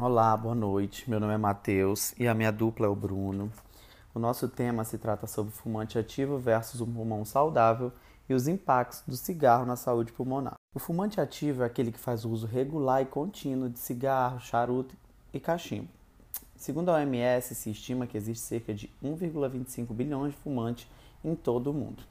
Olá, boa noite. Meu nome é Matheus e a minha dupla é o Bruno. O nosso tema se trata sobre fumante ativo versus o pulmão saudável e os impactos do cigarro na saúde pulmonar. O fumante ativo é aquele que faz uso regular e contínuo de cigarro, charuto e cachimbo. Segundo a OMS, se estima que existe cerca de 1,25 bilhões de fumantes em todo o mundo.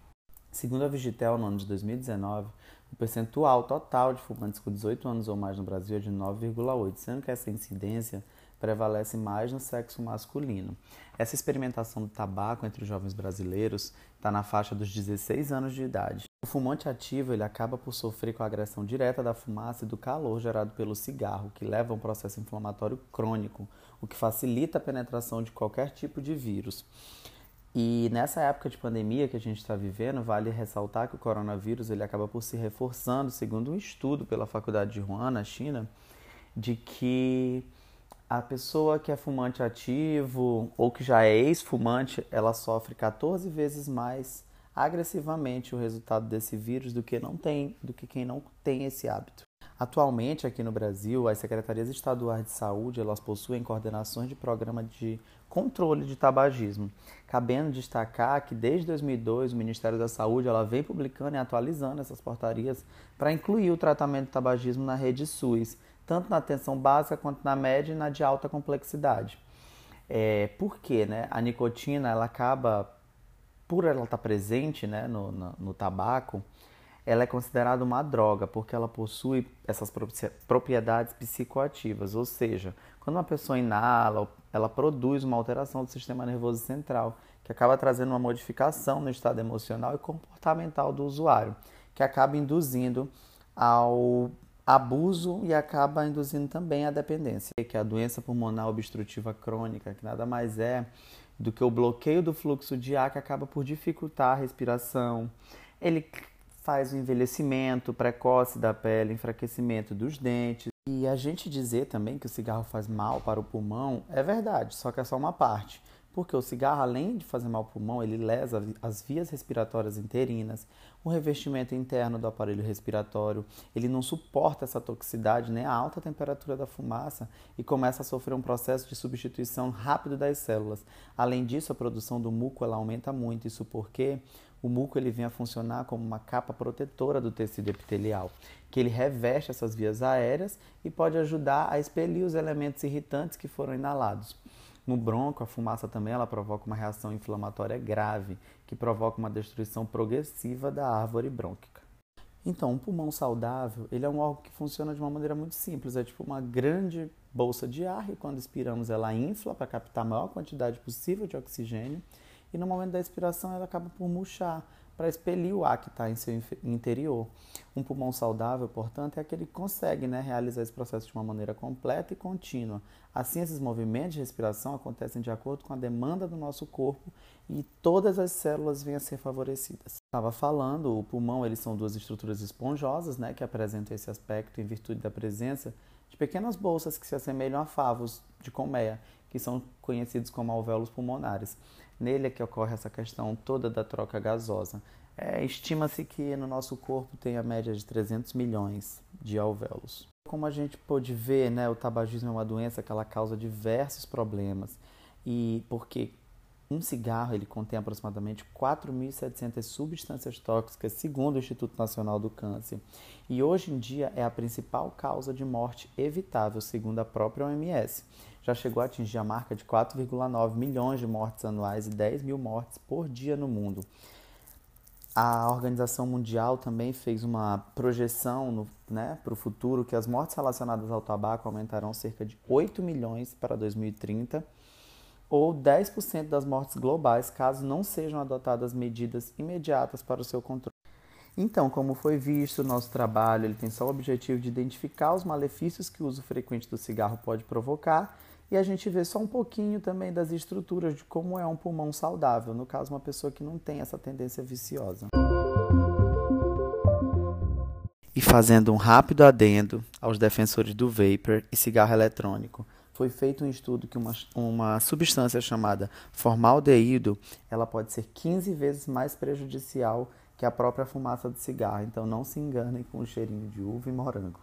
Segundo a Vigitel, no ano de 2019, o percentual total de fumantes com 18 anos ou mais no Brasil é de 9,8, sendo que essa incidência prevalece mais no sexo masculino. Essa experimentação do tabaco entre os jovens brasileiros está na faixa dos 16 anos de idade. O fumante ativo ele acaba por sofrer com a agressão direta da fumaça e do calor gerado pelo cigarro, que leva a um processo inflamatório crônico, o que facilita a penetração de qualquer tipo de vírus. E nessa época de pandemia que a gente está vivendo, vale ressaltar que o coronavírus ele acaba por se reforçando, segundo um estudo pela Faculdade de Wuhan, na China, de que a pessoa que é fumante ativo ou que já é ex-fumante, ela sofre 14 vezes mais agressivamente o resultado desse vírus do que não tem, do que quem não tem esse hábito. Atualmente, aqui no Brasil, as secretarias estaduais de saúde elas possuem coordenações de programa de controle de tabagismo. Cabendo destacar que desde 2002 o Ministério da Saúde ela vem publicando e atualizando essas portarias para incluir o tratamento de tabagismo na rede SUS, tanto na atenção básica quanto na média e na de alta complexidade. É, por quê? Né? A nicotina ela acaba, por ela estar presente né, no, no, no tabaco, ela é considerada uma droga porque ela possui essas propriedades psicoativas, ou seja, quando uma pessoa inala, ela produz uma alteração do sistema nervoso central, que acaba trazendo uma modificação no estado emocional e comportamental do usuário, que acaba induzindo ao abuso e acaba induzindo também a dependência, que é a doença pulmonar obstrutiva crônica, que nada mais é do que o bloqueio do fluxo de ar que acaba por dificultar a respiração. Ele faz o envelhecimento precoce da pele, enfraquecimento dos dentes. E a gente dizer também que o cigarro faz mal para o pulmão é verdade, só que é só uma parte. Porque o cigarro, além de fazer mal ao pulmão, ele lesa as vias respiratórias interinas, o revestimento interno do aparelho respiratório, ele não suporta essa toxicidade nem a alta temperatura da fumaça e começa a sofrer um processo de substituição rápido das células. Além disso, a produção do muco ela aumenta muito, isso porque o muco ele vem a funcionar como uma capa protetora do tecido epitelial, que ele reveste essas vias aéreas e pode ajudar a expelir os elementos irritantes que foram inalados. No bronco, a fumaça também ela provoca uma reação inflamatória grave, que provoca uma destruição progressiva da árvore brônquica. Então, um pulmão saudável, ele é um órgão que funciona de uma maneira muito simples, é tipo uma grande bolsa de ar e quando expiramos ela infla para captar a maior quantidade possível de oxigênio. E no momento da expiração ela acaba por murchar, para expelir o ar que está em seu interior. Um pulmão saudável, portanto, é aquele que consegue né, realizar esse processo de uma maneira completa e contínua. Assim, esses movimentos de respiração acontecem de acordo com a demanda do nosso corpo e todas as células vêm a ser favorecidas. Estava falando, o pulmão eles são duas estruturas esponjosas né, que apresentam esse aspecto em virtude da presença de pequenas bolsas que se assemelham a favos de colmeia, que são conhecidos como alvéolos pulmonares. Nele é que ocorre essa questão toda da troca gasosa. É, Estima-se que no nosso corpo tem a média de 300 milhões de alvéolos. Como a gente pôde ver, né, o tabagismo é uma doença que ela causa diversos problemas. E porque um cigarro ele contém aproximadamente 4.700 substâncias tóxicas, segundo o Instituto Nacional do Câncer. E hoje em dia é a principal causa de morte evitável, segundo a própria OMS. Já chegou a atingir a marca de 4,9 milhões de mortes anuais e 10 mil mortes por dia no mundo. A Organização Mundial também fez uma projeção né, para o futuro que as mortes relacionadas ao tabaco aumentarão cerca de 8 milhões para 2030 ou 10% das mortes globais, caso não sejam adotadas medidas imediatas para o seu controle. Então, como foi visto, nosso trabalho ele tem só o objetivo de identificar os malefícios que o uso frequente do cigarro pode provocar e a gente vê só um pouquinho também das estruturas de como é um pulmão saudável, no caso, uma pessoa que não tem essa tendência viciosa. E fazendo um rápido adendo aos defensores do vapor e cigarro eletrônico foi feito um estudo que uma, uma substância chamada formaldeído ela pode ser 15 vezes mais prejudicial que a própria fumaça de cigarro. Então não se enganem com o cheirinho de uva e morango.